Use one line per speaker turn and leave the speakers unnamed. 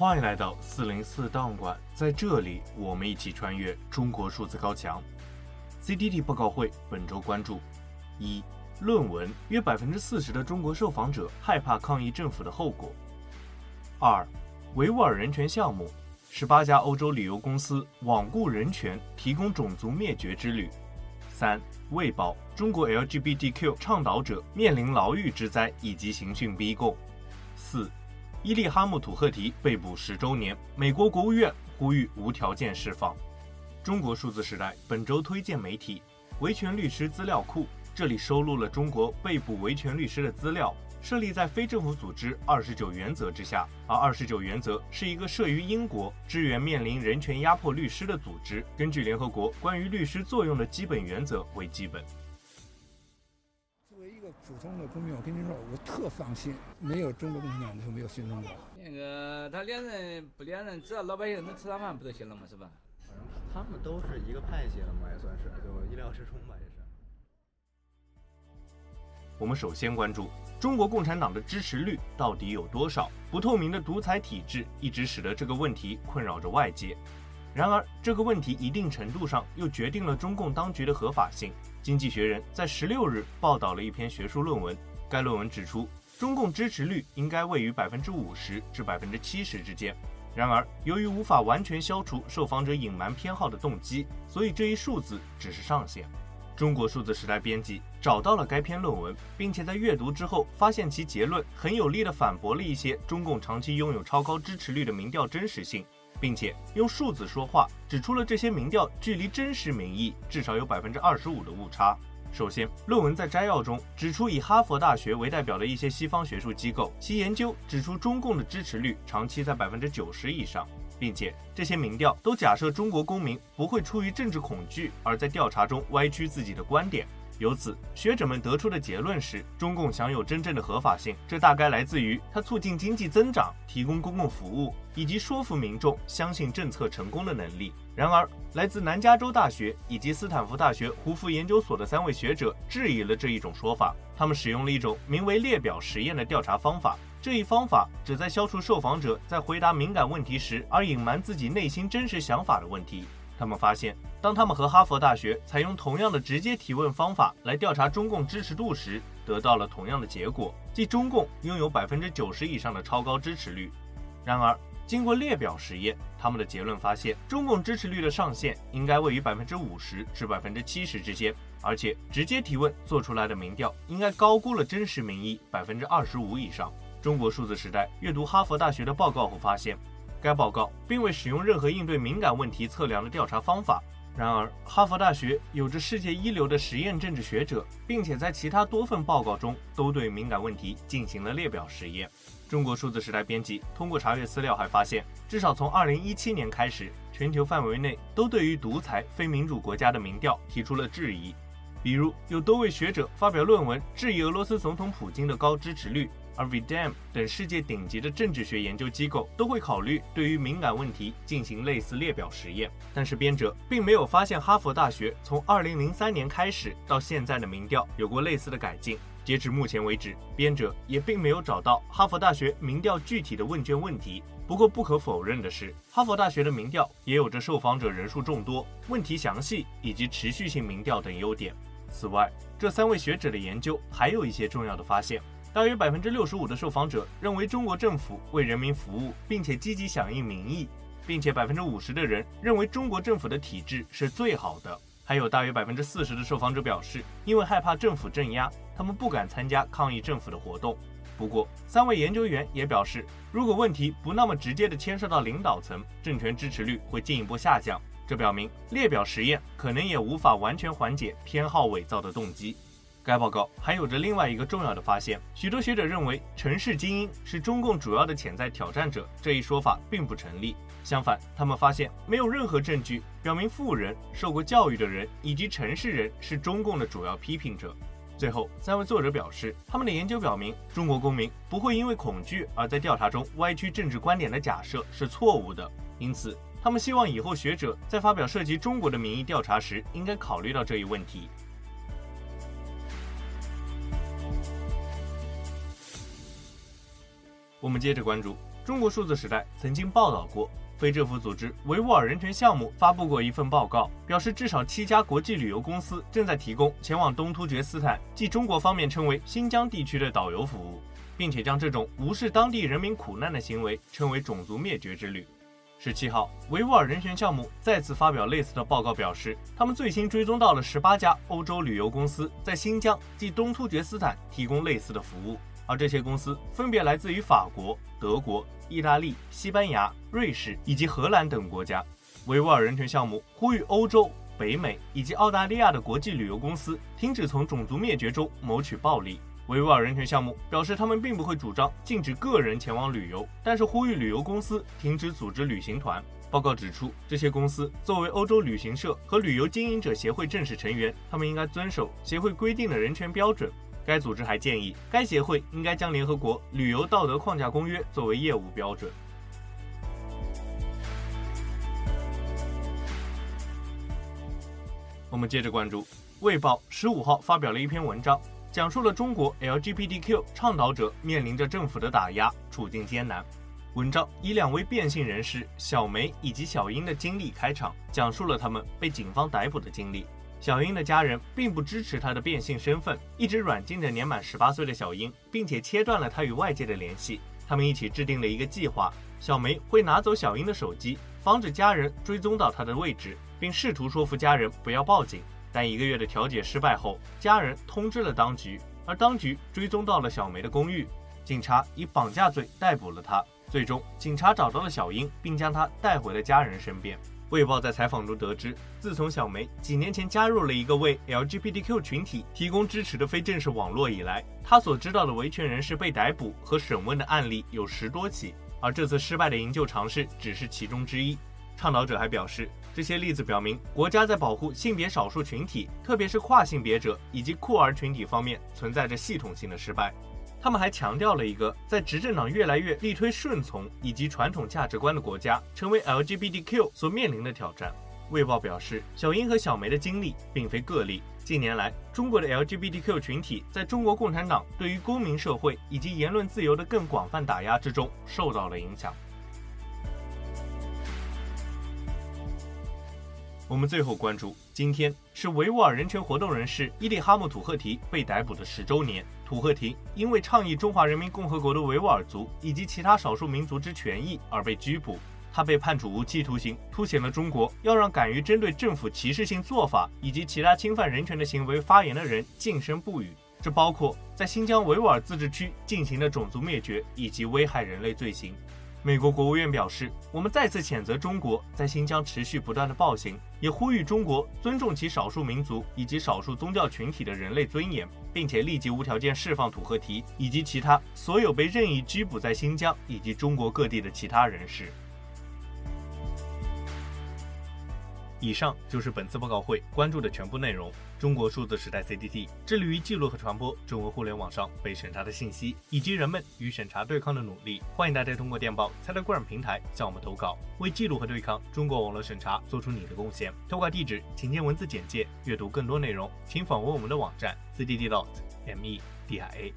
欢迎来到四零四档案馆，在这里我们一起穿越中国数字高墙。CDT 报告会本周关注：一、论文约百分之四十的中国受访者害怕抗议政府的后果；二、维吾尔人权项目，十八家欧洲旅游公司罔顾人权，提供种族灭绝之旅；三、卫报，中国 LGBTQ 倡导者面临牢狱之灾以及刑讯逼供；四。伊利哈木·土赫提被捕十周年，美国国务院呼吁无条件释放。中国数字时代本周推荐媒体维权律师资料库，这里收录了中国被捕维权律师的资料，设立在非政府组织二十九原则之下，而二十九原则是一个设于英国支援面临人权压迫律师的组织，根据联合国关于律师作用的基本原则为基本。
普通的公民，我跟您说，我特放心，没有中国共产党就没有新中国。
那个他连任不连任，只要老百姓能吃上饭不就行了吗？是吧？
反正他们都是一个派系的嘛，也算是就意料之中吧，也是。
我们首先关注中国共产党的支持率到底有多少？不透明的独裁体制一直使得这个问题困扰着外界。然而，这个问题一定程度上又决定了中共当局的合法性。经济学人在十六日报道了一篇学术论文，该论文指出，中共支持率应该位于百分之五十至百分之七十之间。然而，由于无法完全消除受访者隐瞒偏好的动机，所以这一数字只是上限。中国数字时代编辑找到了该篇论文，并且在阅读之后发现其结论很有力地反驳了一些中共长期拥有超高支持率的民调真实性。并且用数字说话，指出了这些民调距离真实民意至少有百分之二十五的误差。首先，论文在摘要中指出，以哈佛大学为代表的一些西方学术机构，其研究指出中共的支持率长期在百分之九十以上，并且这些民调都假设中国公民不会出于政治恐惧而在调查中歪曲自己的观点。由此，学者们得出的结论是，中共享有真正的合法性，这大概来自于它促进经济增长、提供公共服务以及说服民众相信政策成功的能力。然而，来自南加州大学以及斯坦福大学胡佛研究所的三位学者质疑了这一种说法。他们使用了一种名为列表实验的调查方法，这一方法旨在消除受访者在回答敏感问题时而隐瞒自己内心真实想法的问题。他们发现，当他们和哈佛大学采用同样的直接提问方法来调查中共支持度时，得到了同样的结果，即中共拥有百分之九十以上的超高支持率。然而，经过列表实验，他们的结论发现，中共支持率的上限应该位于百分之五十至百分之七十之间，而且直接提问做出来的民调应该高估了真实民意百分之二十五以上。中国数字时代阅读哈佛大学的报告后发现。该报告并未使用任何应对敏感问题测量的调查方法。然而，哈佛大学有着世界一流的实验政治学者，并且在其他多份报告中都对敏感问题进行了列表实验。中国数字时代编辑通过查阅资料还发现，至少从2017年开始，全球范围内都对于独裁非民主国家的民调提出了质疑。比如，有多位学者发表论文质疑俄罗斯总统普京的高支持率。而 VDAM 等世界顶级的政治学研究机构都会考虑对于敏感问题进行类似列表实验，但是编者并没有发现哈佛大学从2003年开始到现在的民调有过类似的改进。截至目前为止，编者也并没有找到哈佛大学民调具体的问卷问题。不过不可否认的是，哈佛大学的民调也有着受访者人数众多、问题详细以及持续性民调等优点。此外，这三位学者的研究还有一些重要的发现。大约百分之六十五的受访者认为中国政府为人民服务，并且积极响应民意，并且百分之五十的人认为中国政府的体制是最好的。还有大约百分之四十的受访者表示，因为害怕政府镇压，他们不敢参加抗议政府的活动。不过，三位研究员也表示，如果问题不那么直接地牵涉到领导层，政权支持率会进一步下降。这表明列表实验可能也无法完全缓解偏好伪造的动机。该报告还有着另外一个重要的发现：许多学者认为城市精英是中共主要的潜在挑战者，这一说法并不成立。相反，他们发现没有任何证据表明富人、受过教育的人以及城市人是中共的主要批评者。最后，三位作者表示，他们的研究表明，中国公民不会因为恐惧而在调查中歪曲政治观点的假设是错误的。因此，他们希望以后学者在发表涉及中国的民意调查时，应该考虑到这一问题。我们接着关注中国数字时代曾经报道过，非政府组织维吾尔人权项目发布过一份报告，表示至少七家国际旅游公司正在提供前往东突厥斯坦，即中国方面称为新疆地区的导游服务，并且将这种无视当地人民苦难的行为称为种族灭绝之旅。十七号，维吾尔人权项目再次发表类似的报告，表示他们最新追踪到了十八家欧洲旅游公司在新疆及东突厥斯坦提供类似的服务，而这些公司分别来自于法国、德国、意大利、西班牙、瑞士以及荷兰等国家。维吾尔人权项目呼吁欧洲、北美以及澳大利亚的国际旅游公司停止从种族灭绝中谋取暴利。维吾尔人权项目表示，他们并不会主张禁止个人前往旅游，但是呼吁旅游公司停止组织旅行团。报告指出，这些公司作为欧洲旅行社和旅游经营者协会正式成员，他们应该遵守协会规定的人权标准。该组织还建议，该协会应该将联合国旅游道德框架公约作为业务标准。我们接着关注，《卫报》十五号发表了一篇文章。讲述了中国 LGBTQ 倡导者面临着政府的打压，处境艰难。文章以两位变性人士小梅以及小英的经历开场，讲述了他们被警方逮捕的经历。小英的家人并不支持她的变性身份，一直软禁着年满十八岁的小英，并且切断了她与外界的联系。他们一起制定了一个计划：小梅会拿走小英的手机，防止家人追踪到她的位置，并试图说服家人不要报警。但一个月的调解失败后，家人通知了当局，而当局追踪到了小梅的公寓，警察以绑架罪逮捕了她。最终，警察找到了小英，并将她带回了家人身边。卫报在采访中得知，自从小梅几年前加入了一个为 LGBTQ 群体提供支持的非正式网络以来，她所知道的维权人士被逮捕和审问的案例有十多起，而这次失败的营救尝试只是其中之一。倡导者还表示，这些例子表明，国家在保护性别少数群体，特别是跨性别者以及酷儿群体方面存在着系统性的失败。他们还强调了一个在执政党越来越力推顺从以及传统价值观的国家成为 LGBTQ 所面临的挑战。卫报表示，小英和小梅的经历并非个例。近年来，中国的 LGBTQ 群体在中国共产党对于公民社会以及言论自由的更广泛打压之中受到了影响。我们最后关注，今天是维吾尔人权活动人士伊利哈木·土赫提被逮捕的十周年。土赫提因为倡议中华人民共和国的维吾尔族以及其他少数民族之权益而被拘捕，他被判处无期徒刑，凸显了中国要让敢于针对政府歧视性做法以及其他侵犯人权的行为发言的人噤声不语。这包括在新疆维吾尔自治区进行的种族灭绝以及危害人类罪行。美国国务院表示，我们再次谴责中国在新疆持续不断的暴行，也呼吁中国尊重其少数民族以及少数宗教群体的人类尊严，并且立即无条件释放土赫提以及其他所有被任意拘捕在新疆以及中国各地的其他人士。以上就是本次报告会关注的全部内容。中国数字时代 CDT 致力于记录和传播中文互联网上被审查的信息，以及人们与审查对抗的努力。欢迎大家通过电报、Telegram 平台向我们投稿，为记录和对抗中国网络审查做出你的贡献。投稿地址请见文字简介。阅读更多内容，请访问我们的网站 cdd.media。